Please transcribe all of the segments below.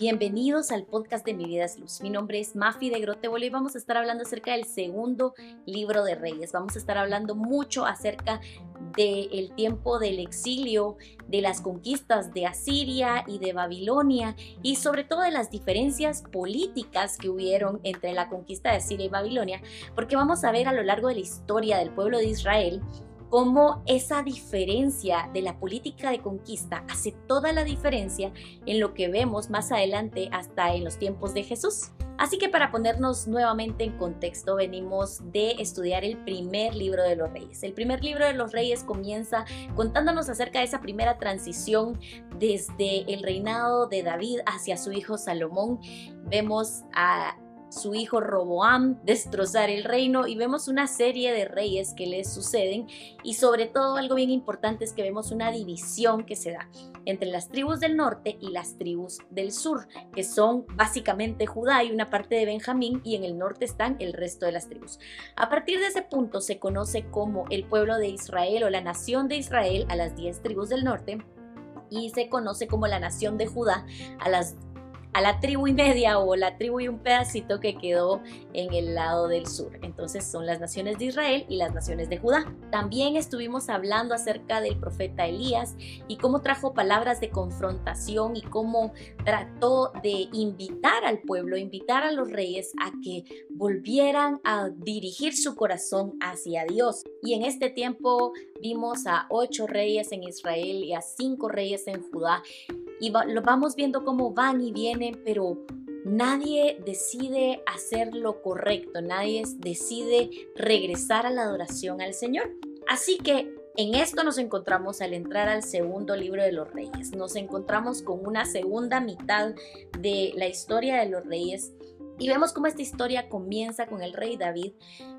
Bienvenidos al podcast de Mi Vida es Luz. Mi nombre es Mafi de Grotebolo y vamos a estar hablando acerca del segundo libro de Reyes. Vamos a estar hablando mucho acerca del tiempo del exilio, de las conquistas de Asiria y de Babilonia y sobre todo de las diferencias políticas que hubieron entre la conquista de Asiria y Babilonia, porque vamos a ver a lo largo de la historia del pueblo de Israel cómo esa diferencia de la política de conquista hace toda la diferencia en lo que vemos más adelante hasta en los tiempos de Jesús. Así que para ponernos nuevamente en contexto, venimos de estudiar el primer libro de los reyes. El primer libro de los reyes comienza contándonos acerca de esa primera transición desde el reinado de David hacia su hijo Salomón. Vemos a su hijo Roboam destrozar el reino y vemos una serie de reyes que les suceden y sobre todo algo bien importante es que vemos una división que se da entre las tribus del norte y las tribus del sur, que son básicamente Judá y una parte de Benjamín y en el norte están el resto de las tribus. A partir de ese punto se conoce como el pueblo de Israel o la nación de Israel a las 10 tribus del norte y se conoce como la nación de Judá a las a la tribu y media o la tribu y un pedacito que quedó en el lado del sur. Entonces son las naciones de Israel y las naciones de Judá. También estuvimos hablando acerca del profeta Elías y cómo trajo palabras de confrontación y cómo trató de invitar al pueblo, invitar a los reyes a que volvieran a dirigir su corazón hacia Dios. Y en este tiempo vimos a ocho reyes en Israel y a cinco reyes en Judá y lo vamos viendo cómo van y vienen, pero nadie decide hacer lo correcto, nadie decide regresar a la adoración al Señor. Así que en esto nos encontramos al entrar al segundo libro de los reyes. Nos encontramos con una segunda mitad de la historia de los reyes y vemos cómo esta historia comienza con el rey David,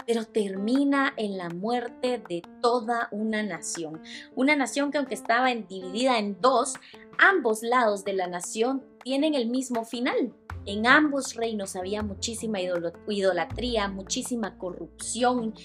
pero termina en la muerte de toda una nación. Una nación que aunque estaba dividida en dos, ambos lados de la nación tienen el mismo final. En ambos reinos había muchísima idolatría, muchísima corrupción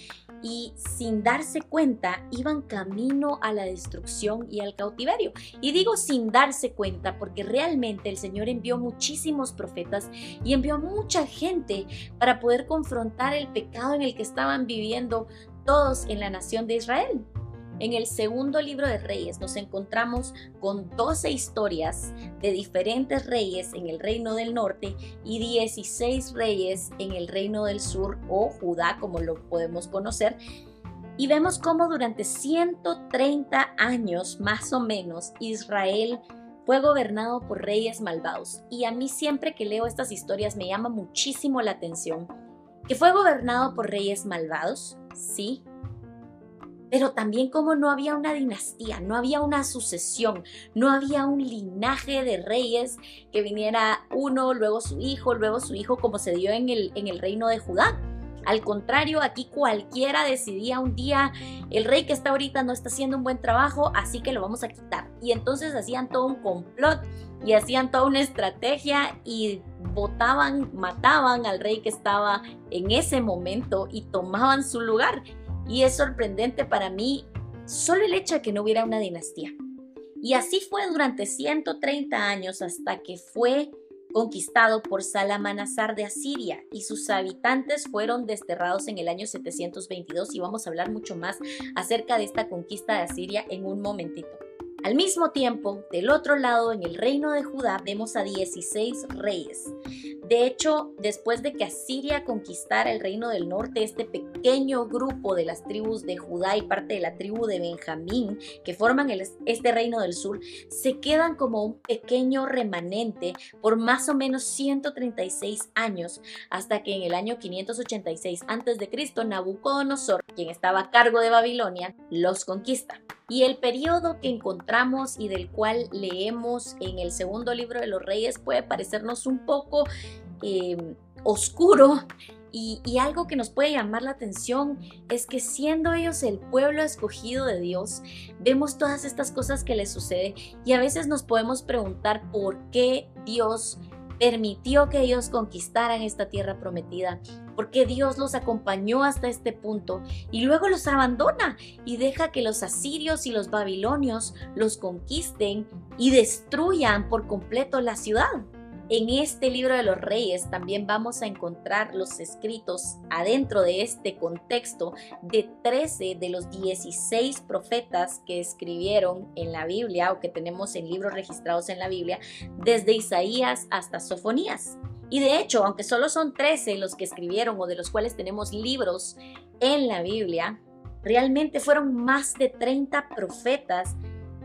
y sin darse cuenta iban camino a la destrucción y al cautiverio. Y digo sin darse cuenta porque realmente el Señor envió muchísimos profetas y envió mucha gente para poder confrontar el pecado en el que estaban viviendo todos en la nación de Israel. En el segundo libro de Reyes nos encontramos con 12 historias de diferentes reyes en el reino del norte y 16 reyes en el reino del sur o Judá como lo podemos conocer. Y vemos cómo durante 130 años más o menos Israel fue gobernado por reyes malvados. Y a mí siempre que leo estas historias me llama muchísimo la atención que fue gobernado por reyes malvados, sí, pero también como no había una dinastía, no había una sucesión, no había un linaje de reyes que viniera uno, luego su hijo, luego su hijo, como se dio en el, en el reino de Judá. Al contrario, aquí cualquiera decidía un día, el rey que está ahorita no está haciendo un buen trabajo, así que lo vamos a quitar. Y entonces hacían todo un complot y hacían toda una estrategia y votaban, mataban al rey que estaba en ese momento y tomaban su lugar. Y es sorprendente para mí solo el hecho de que no hubiera una dinastía. Y así fue durante 130 años hasta que fue conquistado por Salamanasar de Asiria y sus habitantes fueron desterrados en el año 722 y vamos a hablar mucho más acerca de esta conquista de Asiria en un momentito. Al mismo tiempo, del otro lado, en el reino de Judá, vemos a 16 reyes. De hecho, después de que Asiria conquistara el reino del norte, este pequeño grupo de las tribus de Judá y parte de la tribu de Benjamín, que forman este reino del sur, se quedan como un pequeño remanente por más o menos 136 años, hasta que en el año 586 a.C., Nabucodonosor, quien estaba a cargo de Babilonia, los conquista. Y el periodo que encontramos y del cual leemos en el segundo libro de los reyes puede parecernos un poco em, oscuro y, y, algo que nos puede llamar la atención es que siendo ellos el pueblo escogido de Dios, vemos todas estas cosas que les suceden y a veces nos podemos preguntar por qué Dios permitió que ellos conquistaran esta tierra prometida, porque Dios los acompañó hasta este punto y luego los abandona y deja que los asirios y los babilonios los conquisten y destruyan por completo la ciudad. En este libro de los reyes también vamos a encontrar los escritos adentro de este contexto de 13 de los 16 profetas que escribieron en la Biblia o que tenemos en libros registrados en la Biblia, desde Isaías hasta Sofonías. Y de hecho, aunque solo son 13 los que escribieron o de los cuales tenemos libros en la Biblia, realmente fueron más de 30 profetas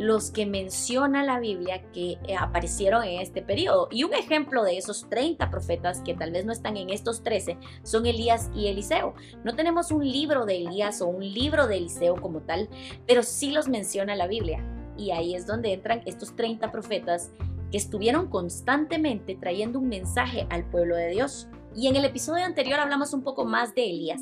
los que menciona la Biblia que eh, aparecieron en este periodo. Y un ejemplo de esos 30 profetas que tal vez no están en estos 13 son Elías y Eliseo. No tenemos un libro de Elías o un libro de Eliseo como tal, pero sí los menciona la Biblia. Y ahí es donde entran estos 30 profetas que estuvieron constantemente trayendo un mensaje al pueblo de Dios. Y en el episodio anterior hablamos un poco más de Elías,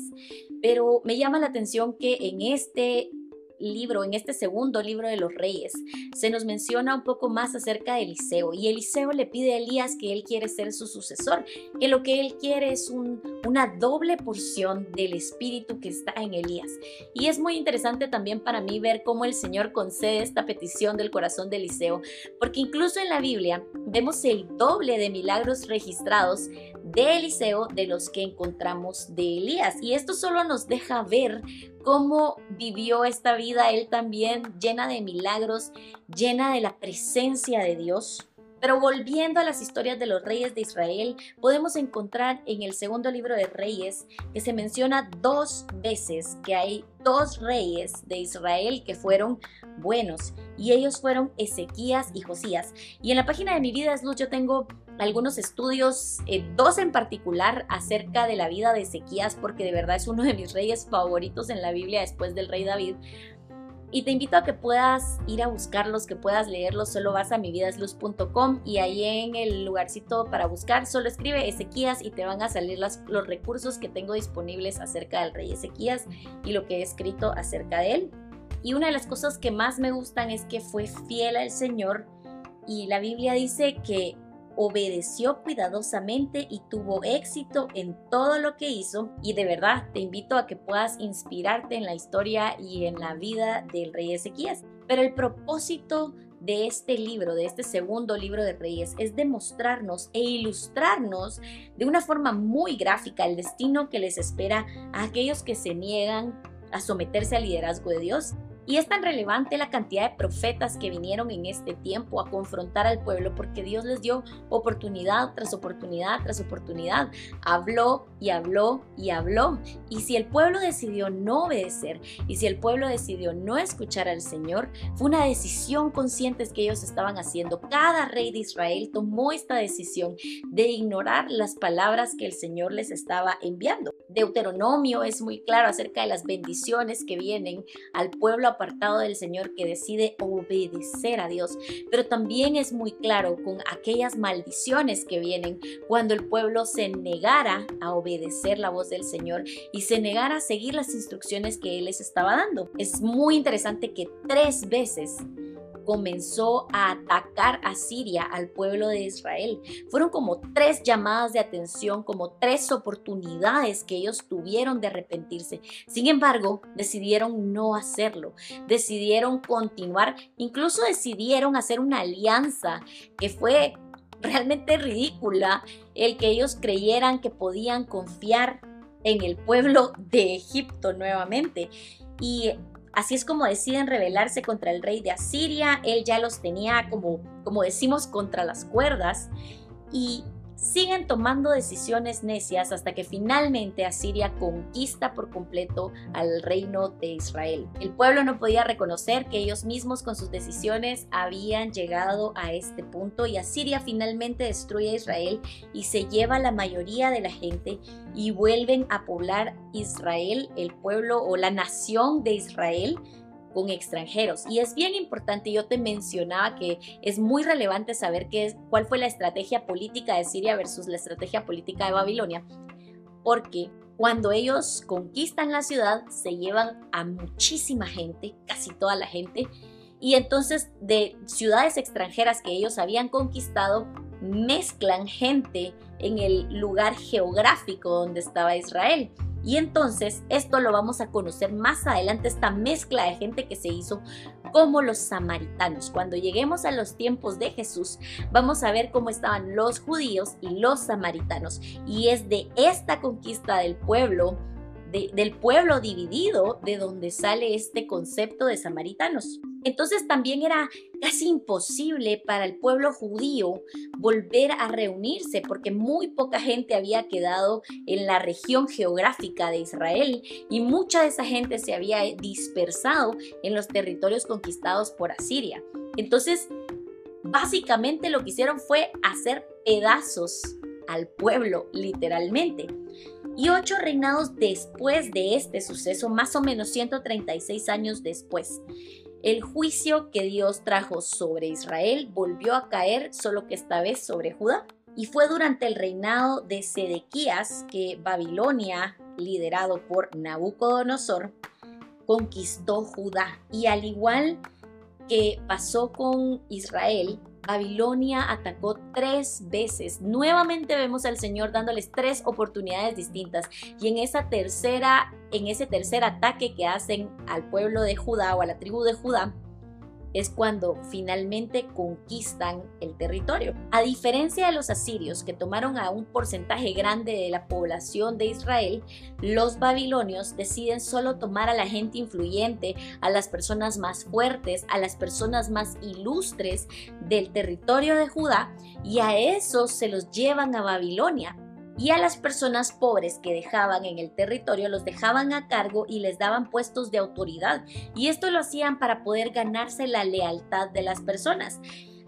pero me llama la atención que en este libro, en este segundo libro de los reyes, se nos menciona un poco más acerca de Eliseo y Eliseo le pide a Elías que él quiere ser su sucesor, que lo que él quiere es una doble porción del espíritu que está en Elías. Y es muy interesante también para mí ver cómo el Señor concede esta petición del corazón de Eliseo, porque incluso en la Biblia vemos el doble de milagros registrados de Eliseo de los que encontramos de Elías. Y esto solo nos deja ver cómo vivió esta vida él también, llena de milagros, llena de la presencia de Dios. Pero volviendo a las historias de los reyes de Israel, podemos encontrar en el segundo libro de Reyes que se menciona dos veces que hay dos reyes de Israel que fueron buenos y ellos fueron Ezequías y Josías. Y en la página de Mi Vida es Luz yo tengo algunos estudios, eh, dos en particular, acerca de la vida de Ezequías, porque de verdad es uno de mis reyes favoritos en la Biblia después del rey David. Y te invito a que puedas ir a buscarlos, que puedas leerlos. Solo vas a mividasluz.com y ahí en el lugarcito para buscar, solo escribe Ezequías y te van a salir los recursos que tengo disponibles acerca del rey Ezequías y lo que he escrito acerca de él. Y una de las cosas que más me gustan es que fue fiel al Señor y la Biblia dice que obedeció cuidadosamente y tuvo éxito en todo lo que hizo y de verdad te invito a que puedas inspirarte en la historia y en la vida del rey Ezequías. Pero el propósito de este libro, de este segundo libro de Reyes, es demostrarnos e ilustrarnos de una forma muy gráfica el destino que les espera a aquellos que se niegan a someterse al liderazgo de Dios y es tan relevante la cantidad de profetas que vinieron en este tiempo a confrontar al pueblo porque Dios les dio oportunidad tras oportunidad tras oportunidad. Habló y habló y habló. Y si el pueblo decidió no obedecer y si el pueblo decidió no escuchar al Señor, fue una decisión consciente que ellos estaban haciendo. Cada rey de Israel tomó esta decisión de ignorar las palabras que el Señor les estaba enviando. Deuteronomio es muy claro acerca de las bendiciones que vienen al pueblo del Señor que decide obedecer a Dios, pero también es muy claro con aquellas maldiciones que vienen cuando el pueblo se negara a obedecer la voz del Señor y se negara a seguir las instrucciones que Él les estaba dando. Es muy interesante que tres veces comenzó a atacar a Siria, al pueblo de Israel. Fueron como tres llamadas de atención, como tres oportunidades que ellos tuvieron de arrepentirse. Sin embargo, decidieron no hacerlo, decidieron continuar, incluso decidieron hacer una alianza que fue realmente ridícula el que ellos creyeran que podían confiar en el pueblo de Egipto nuevamente. Y Así es como deciden rebelarse contra el rey de Asiria. Él ya los tenía como, como decimos, contra las cuerdas. Y siguen tomando decisiones necias hasta que finalmente Asiria conquista por completo al reino de Israel. El pueblo no podía reconocer que ellos mismos con sus decisiones habían llegado a este punto y Asiria finalmente destruye a Israel y se lleva la mayoría de la gente y vuelven a poblar Israel, el pueblo o la nación de Israel con extranjeros. Y es bien importante, yo te mencionaba que es muy relevante saber qué es, cuál fue la estrategia política de Siria versus la estrategia política de Babilonia, porque cuando ellos conquistan la ciudad se llevan a muchísima gente, casi toda la gente, y entonces de ciudades extranjeras que ellos habían conquistado, mezclan gente en el lugar geográfico donde estaba Israel. Y entonces esto lo vamos a conocer más adelante, esta mezcla de gente que se hizo como los samaritanos. Cuando lleguemos a los tiempos de Jesús, vamos a ver cómo estaban los judíos y los samaritanos. Y es de esta conquista del pueblo del pueblo dividido de donde sale este concepto de samaritanos. Entonces también era casi imposible para el pueblo judío volver a reunirse porque muy poca gente había quedado en la región geográfica de Israel y mucha de esa gente se había dispersado en los territorios conquistados por Asiria. Entonces, básicamente lo que hicieron fue hacer pedazos al pueblo, literalmente y ocho reinados después de este suceso, más o menos 136 años después. El juicio que Dios trajo sobre Israel volvió a caer, solo que esta vez sobre Judá. Y fue durante el reinado de Sedequías que Babilonia, liderado por Nabucodonosor, conquistó Judá. Y al igual que pasó con Israel, Babilonia atacó tres veces. Nuevamente vemos al Señor dándoles tres oportunidades distintas. Y en esa tercera, en ese tercer ataque que hacen al pueblo de Judá o a la tribu de Judá, es cuando finalmente conquistan el territorio. A diferencia de los asirios, que tomaron a un porcentaje grande de la población de Israel, los babilonios deciden solo tomar a la gente influyente, a las personas más fuertes, a las personas más ilustres del territorio de Judá, y a esos se los llevan a Babilonia y a las personas pobres que dejaban en el territorio los dejaban a cargo y les daban puestos de autoridad. Y esto lo hacían para poder ganarse la lealtad de las personas.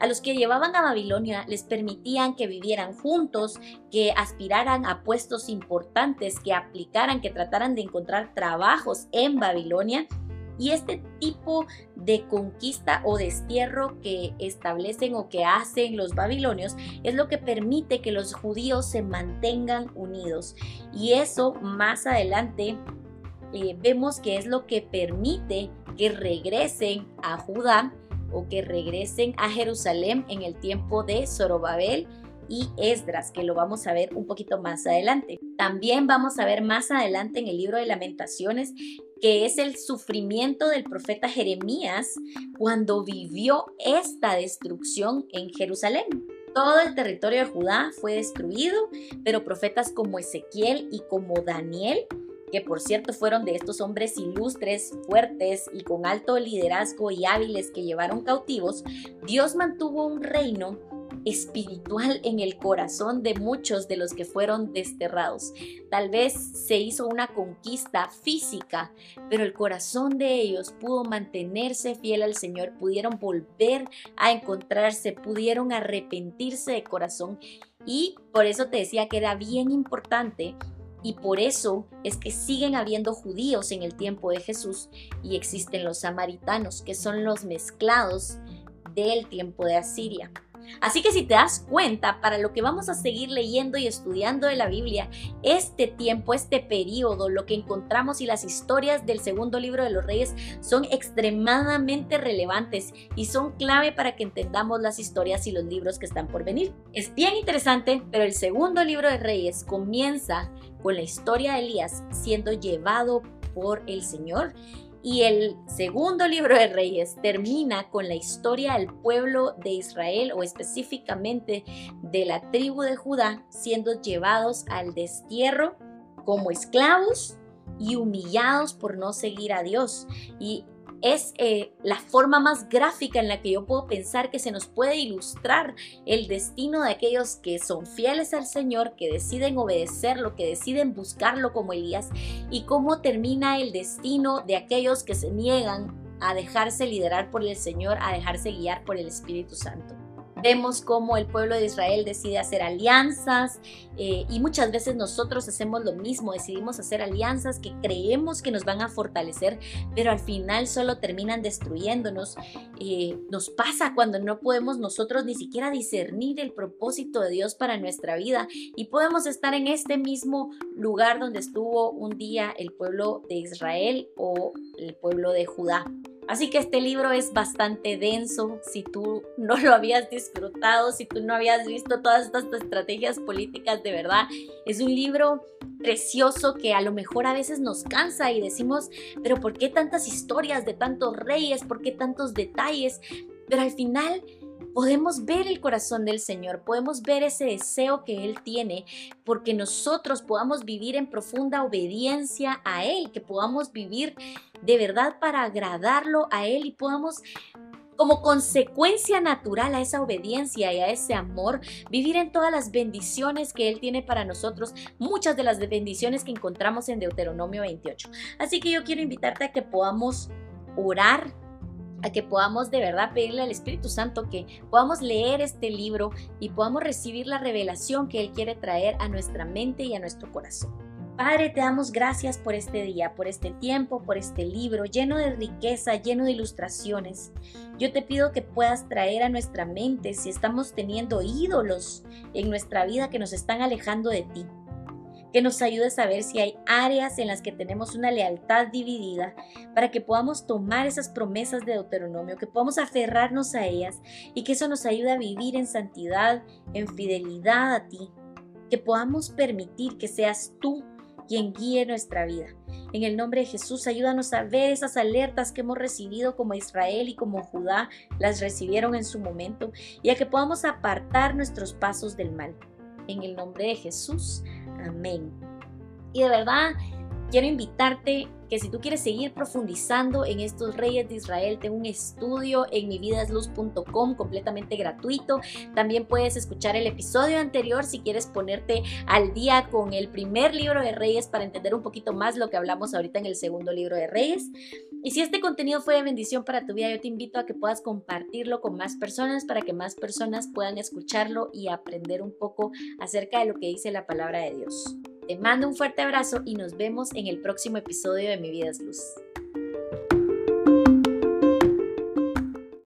A los que llevaban a Babilonia les permitían que vivieran juntos, que aspiraran a puestos importantes, que aplicaran, que trataran de encontrar trabajos en Babilonia y este tipo de conquista o destierro que establecen o que hacen los babilonios es lo que permite que los judíos se mantengan unidos. Y eso más adelante eh, vemos que es lo que permite que regresen a Judá o que regresen a Jerusalén en el tiempo de Zorobabel y Esdras, que lo vamos a ver un poquito más adelante. También vamos a ver más adelante en el libro de lamentaciones que es el sufrimiento del profeta Jeremías cuando vivió esta destrucción en Jerusalén. Todo el territorio de Judá fue destruido, pero profetas como Ezequiel y como Daniel que por cierto fueron de estos hombres ilustres, fuertes y con alto liderazgo y hábiles que llevaron cautivos, Dios mantuvo un reino espiritual en el corazón de muchos de los que fueron desterrados. Tal vez se hizo una conquista física, pero el corazón de ellos pudo mantenerse fiel al Señor, pudieron volver a encontrarse, pudieron arrepentirse de corazón y por eso te decía que era bien importante y por eso es que siguen habiendo judíos en el tiempo de Jesús y existen los samaritanos, que son los mezclados del tiempo de Asiria. Así que si te das cuenta, para lo que vamos a seguir leyendo y estudiando de la Biblia, este tiempo, este periodo, lo que encontramos y las historias del segundo libro de los reyes son extremadamente relevantes y son clave para que entendamos las historias y los libros que están por venir. Es bien interesante, pero el segundo libro de reyes comienza con la historia de Elías siendo llevado por el Señor y el segundo libro de Reyes termina con la historia del pueblo de Israel o específicamente de la tribu de Judá siendo llevados al destierro como esclavos y humillados por no seguir a Dios. Es eh, la forma más gráfica en la que yo puedo pensar que se nos puede ilustrar el destino de aquellos que son fieles al Señor, que deciden obedecerlo, que deciden buscarlo como Elías, y cómo termina el destino de aquellos que se niegan a dejarse liderar por el Señor, a dejarse guiar por el Espíritu Santo. Vemos cómo el pueblo de Israel decide hacer alianzas eh, y muchas veces nosotros hacemos lo mismo, decidimos hacer alianzas que creemos que nos van a fortalecer, pero al final solo terminan destruyéndonos. Eh, nos pasa cuando no podemos nosotros ni siquiera discernir el propósito de Dios para nuestra vida y podemos estar en este mismo lugar donde estuvo un día el pueblo de Israel o el pueblo de Judá Así que este libro es bastante denso. Si tú no lo habías disfrutado, si tú no habías visto todas estas estrategias políticas, de verdad, es un libro precioso que a lo mejor a veces nos cansa y decimos, pero ¿por qué tantas historias de tantos reyes? ¿Por qué tantos detalles? Pero al final podemos ver el corazón del Señor, podemos ver ese deseo que Él tiene, porque nosotros podamos vivir en profunda obediencia a Él, que podamos vivir de verdad para agradarlo a Él y podamos como consecuencia natural a esa obediencia y a ese amor, vivir en todas las bendiciones que Él tiene para nosotros, muchas de las bendiciones que encontramos en Deuteronomio 28. Así que yo quiero invitarte a que podamos orar a que podamos de verdad pedirle al Espíritu Santo que podamos leer este libro y podamos recibir la revelación que Él quiere traer a nuestra mente y a nuestro corazón. Padre, te damos gracias por este día, por este tiempo, por este libro lleno de riqueza, lleno de ilustraciones. Yo te pido que puedas traer a nuestra mente si estamos teniendo ídolos en nuestra vida que nos están alejando de ti que nos ayude a saber si hay áreas en las que tenemos una lealtad dividida, para que podamos tomar esas promesas de Deuteronomio, que podamos aferrarnos a ellas y que eso nos ayude a vivir en santidad, en fidelidad a ti, que podamos permitir que seas tú quien guíe nuestra vida. En el nombre de Jesús, ayúdanos a ver esas alertas que hemos recibido como Israel y como Judá las recibieron en su momento y a que podamos apartar nuestros pasos del mal. En el nombre de Jesús. Amén. Y de verdad, quiero invitarte que si tú quieres seguir profundizando en estos reyes de Israel, tengo un estudio en mividasluz.com completamente gratuito. También puedes escuchar el episodio anterior si quieres ponerte al día con el primer libro de reyes para entender un poquito más lo que hablamos ahorita en el segundo libro de reyes. Y si este contenido fue de bendición para tu vida, yo te invito a que puedas compartirlo con más personas para que más personas puedan escucharlo y aprender un poco acerca de lo que dice la palabra de Dios. Te mando un fuerte abrazo y nos vemos en el próximo episodio de Mi Vida es Luz.